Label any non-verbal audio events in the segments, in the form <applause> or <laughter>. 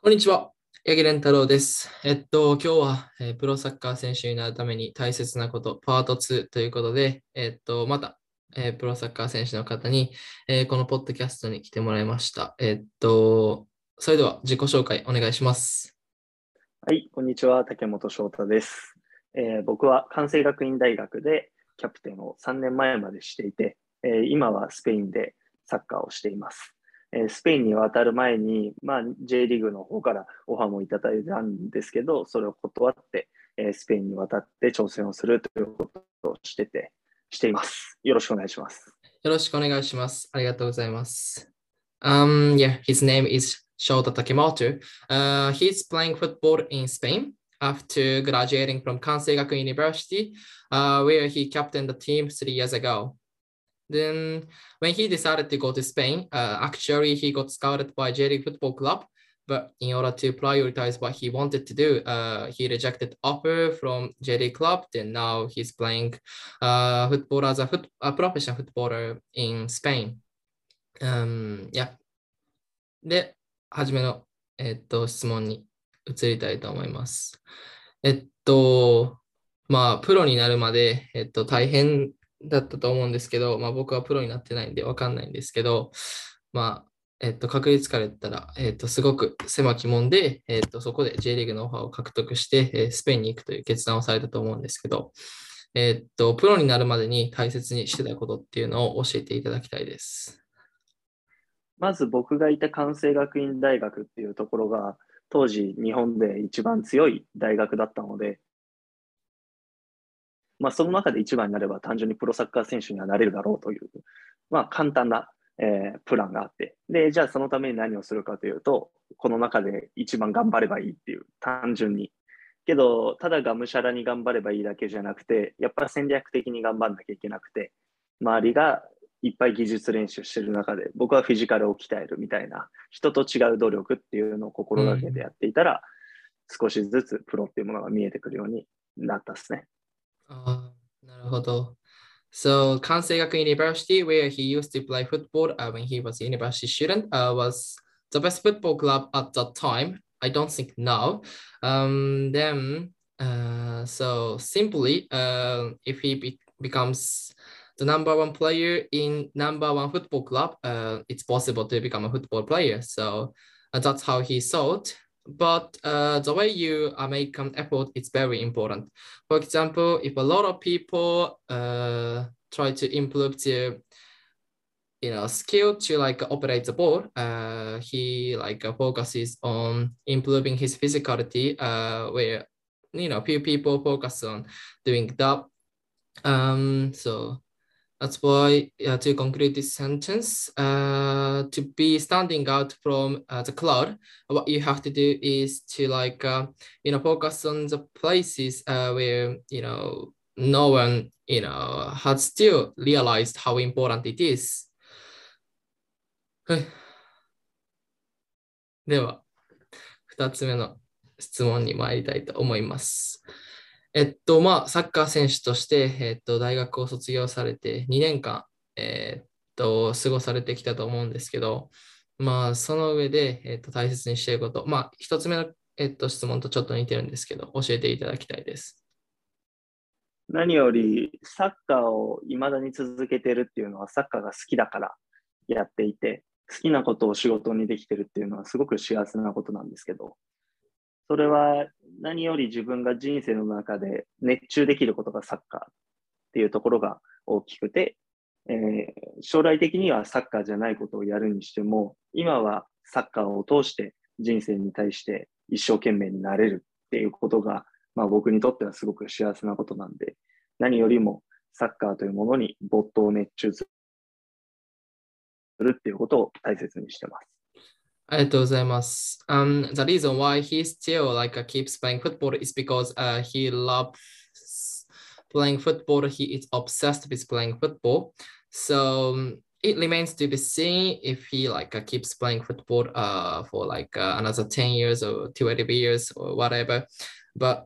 こんにちは。八木蓮太郎です。えっと、今日は、えープロサッカー選手になるために大切なこと、パート2ということで、えっと、また、えープロサッカー選手の方に、えーこのポッドキャストに来てもらいました。えっと、それでは自己紹介お願いします。はい、こんにちは。竹本翔太です。え僕は関西学院大学でキャプテンを3年前までしていて、え今はスペインでサッカーをしています。えースペインに渡る前に、まあ、J リーグの方からオファーもいただいたんですけど、それを断って、えースペインに渡って挑戦をするということをしてて、しています。よろしくお願いします。よろしくお願いします。ありがとうございます。Um, yeah, his name is Shota Takemoto. Uh, he's playing football in Spain after graduating from Kansei Gakuin University, uh, where he captained the team three years ago. Then, when he decided to go to Spain, uh, actually he got scouted by J League Football Club, but in order to prioritize what he wanted to do, uh, he rejected offer from J League Club. Then now he's playing uh, football as a, foot, a professional footballer in Spain. Um, yeah. で、はじめの、えっと、質問に移りたいと思います。えっと、まあ、プロになるまで、えっと、大変 だったと思うんですけど、まあ、僕はプロになってないんでわかんないんですけど、まあ、えっと、確率から言ったら、えっと、すごく狭き門で、えっと、そこで J リーグのオファーを獲得して、えースペインに行くという決断をされたと思うんですけど、えっと、プロになるまでに大切にしてたことっていうのを教えていただきたいです。まず僕がいた関西学院大学っていうところが、当時日本で一番強い大学だったので、まあ、その中で一番になれば単純にプロサッカー選手にはなれるだろうという、まあ、簡単な、えープランがあって、で、じゃあそのために何をするかというと、この中で一番頑張ればいいっていう、単純に。けど、ただがむしゃらに頑張ればいいだけじゃなくて、やっぱり戦略的に頑張んなきゃいけなくて、周りがいっぱい技術練習してる中で、僕はフィジカルを鍛えるみたいな、人と違う努力っていうのを心がけてやっていたら、少しずつプロっていうものが見えてくるようになったですね。ああ、なるほど。So, Kansei Gakuin University, where he used to play football uh, when he was a university student, uh, was the best football club at that time. I don't think now. Um, then, uh, so simply, uh, if he be- becomes the number one player in number one football club, uh, it's possible to become a football player. So uh, that's how he thought. But uh, the way you uh, make an effort is very important. For example, if a lot of people uh, try to improve their you know skill to like operate the ball, uh, he like focuses on improving his physicality. Uh, where you know few people focus on doing that. Um, so that's why uh, to conclude this sentence, uh, to be standing out from uh, the crowd, what you have to do is to like uh, you know focus on the places uh, where you know no one you know has still realized how important it is は<sighs> いでは2つ目の質問に参りたいと思います えっとまあサッカー選手として、えっと、大学を卒業されて2年間、えっと過ごされてきたと思うんですけどまあその上で、えっと、大切にしていることまあ1つ目のえっと、質問とちょっと似てるんですけど、教えていただきたいです。何よりサッカーを未だに続けてるっていうのはサッカーが好きだからやっていて、好きなことを仕事にできてるっていうのはすごく幸せなことなんですけど、それは何より自分が人生の中で熱中できることがサッカーっていうところが大きくて、えー将来的にはサッカーじゃないことをやるにしても、今はサッカーを通して人生に対して一生懸命になれるっていうことが、まあ、僕にとってはすごく幸せなことなんで、何よりもサッカーというものに没頭熱中するっていうことを大切にしてます。ありがとうございます。Um, the reason why he still like uh, keeps playing football is because uh, he loves playing football. He is obsessed with playing football. So um, it remains to be seen if he like uh, keeps playing football uh, for like uh, another 10 years or 12 years or whatever. But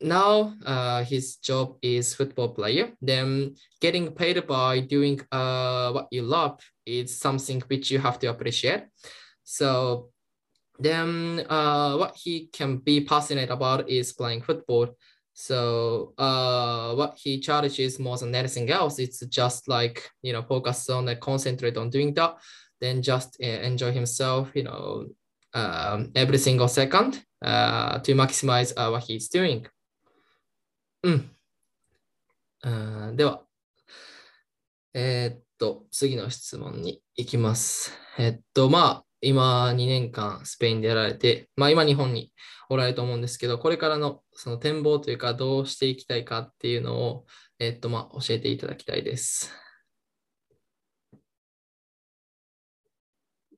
now uh, his job is football player. Then getting paid by doing uh, what you love is something which you have to appreciate. So then uh, what he can be passionate about is playing football. So uh, what he cherishes more than anything else, it's just like you know focus on and concentrate on doing that, then just uh, enjoy himself, you know, um, every single second uh, to maximize uh, what he's doing. うん。あーでは、えーっと、次の質問に行きます。えっと、まあ、 今2年間スペインでやられて、まあ今日本におられると思うんですけど、これからのその展望というか、どうしていきたいかっていうのを、えっと、まあ教えていただきたいです。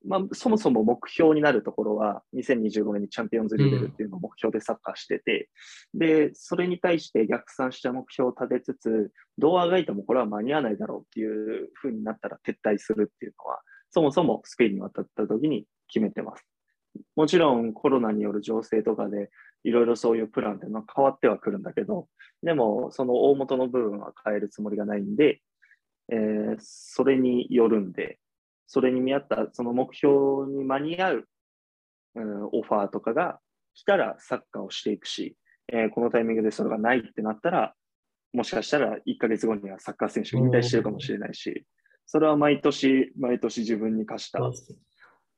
まあ、そもそも目標になるところは、2025年にチャンピオンズリーグっていうのを目標でサッカーしてて、で、それに対して逆算した目標を立てつつ、どうあがいてもこれは間に合わないだろうっていうふうになったら撤退するっていうのは、そもそもスペインに渡った時に決めてます。もちろんコロナによる情勢とかで、いろいろそういうプランっていうのは変わってはくるんだけど、でもその大元の部分は変えるつもりがないんで、えーそれによるんで、それに見合ったその目標に間に合う、うんオファーとかが来たらサッカーをしていくし、えーこのタイミングでそれがないってなったら、もしかしたら1ヶ月後にはサッカー選手引退してるかもしれないし、それは毎年、毎年自分に課した、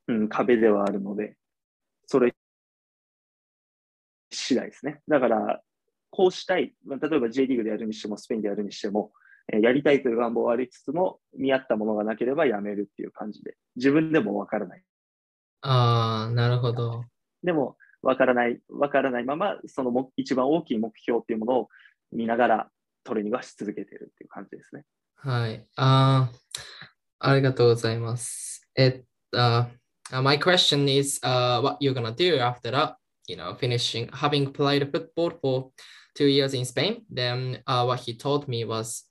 うん、壁ではあるので、それ次第ですね。だから、こうしたい、まあ例えば J リーグでやるにしても、スペインでやるにしても、えーやりたいという願望はありつつも、見合ったものがなければやめるっていう感じで、自分でもわからない。ああ、なるほど。でも、わからない、わからないまま、そのも一番大きい目標っていうものを見ながらトレーニングはし続けてるっていう感じですね。はい。ああ、Arigatou gozaimasu. It, uh, my question is uh, what you're going to do after that, you know, finishing, having played football for two years in Spain. Then uh, what he told me was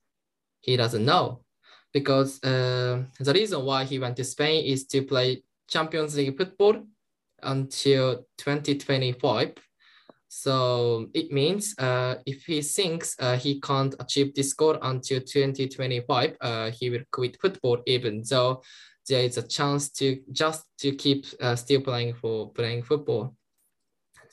he doesn't know because uh, the reason why he went to Spain is to play Champions League football until 2025 so it means uh, if he thinks uh, he can't achieve this goal until 2025, uh, he will quit football, even though there is a chance to just to keep uh, still playing for playing football.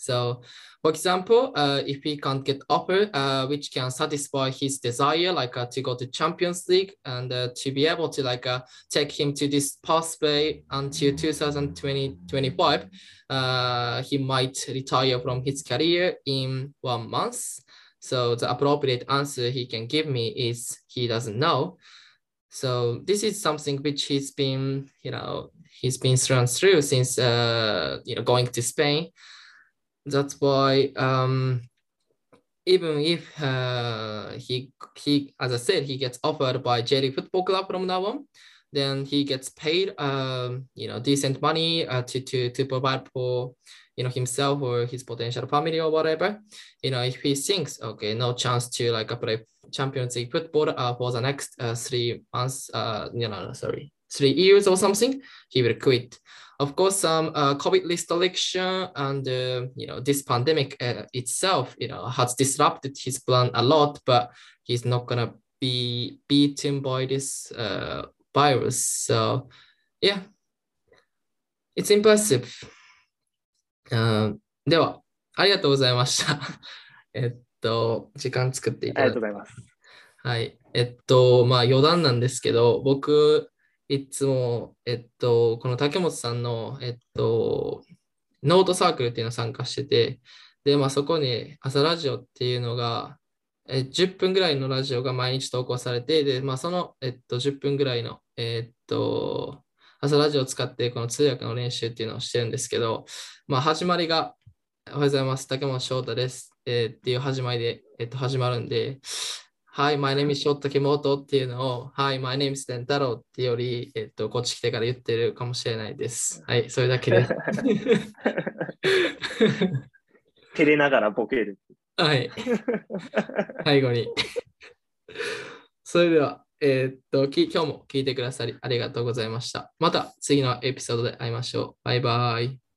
So, for example, uh, if he can't get offer uh, which can satisfy his desire, like uh, to go to Champions League and uh, to be able to like uh, take him to this pathway until 2020-25, uh, he might retire from his career in one month. So the appropriate answer he can give me is he doesn't know. So this is something which he's been, you know, he's been thrown through since, uh, you know, going to Spain. That's why um, even if uh, he he as I said he gets offered by Jerry Football Club from now on, then he gets paid um, you know decent money uh, to to to provide for you know himself or his potential family or whatever. You know if he thinks okay no chance to like play Champions League football uh, for the next uh, three months uh you know sorry three years or something he will quit of course some uh, covid restriction and uh, you know this pandemic uh, itself you know has disrupted his plan a lot but he's not gonna be beaten by this uh, virus so yeah it's impressive あーではありがとうございましたえっと時間作っていただいてありがとうございます。はい。えっと、まあ余談なんですけど、僕、 <laughs> いつも、えっと、この竹本さんの、えっと、ノートサークルっていうのを参加してて、で、まあそこに朝ラジオっていうのが、え10分ぐらいのラジオが毎日投稿されて、で、まあその、えっと、10分ぐらいの、えっと、朝ラジオを使ってこの通訳の練習っていうのをしてるんですけど、まあ始まりが、おはようございます。竹本翔太です。えーっていう始まりで、えっと、始まるんで、Hi, my name is 翔太竹本っていうのを、Hi, my name is 天太郎っていうより、えっと、こっち来てから言ってるかもしれないです。はい、それだけです。照れながらボケる。はい、最後に。それでは、えーっと、き今日も聞いてくださりありがとうございました。また次のエピソードで会いましょう。バイバイ。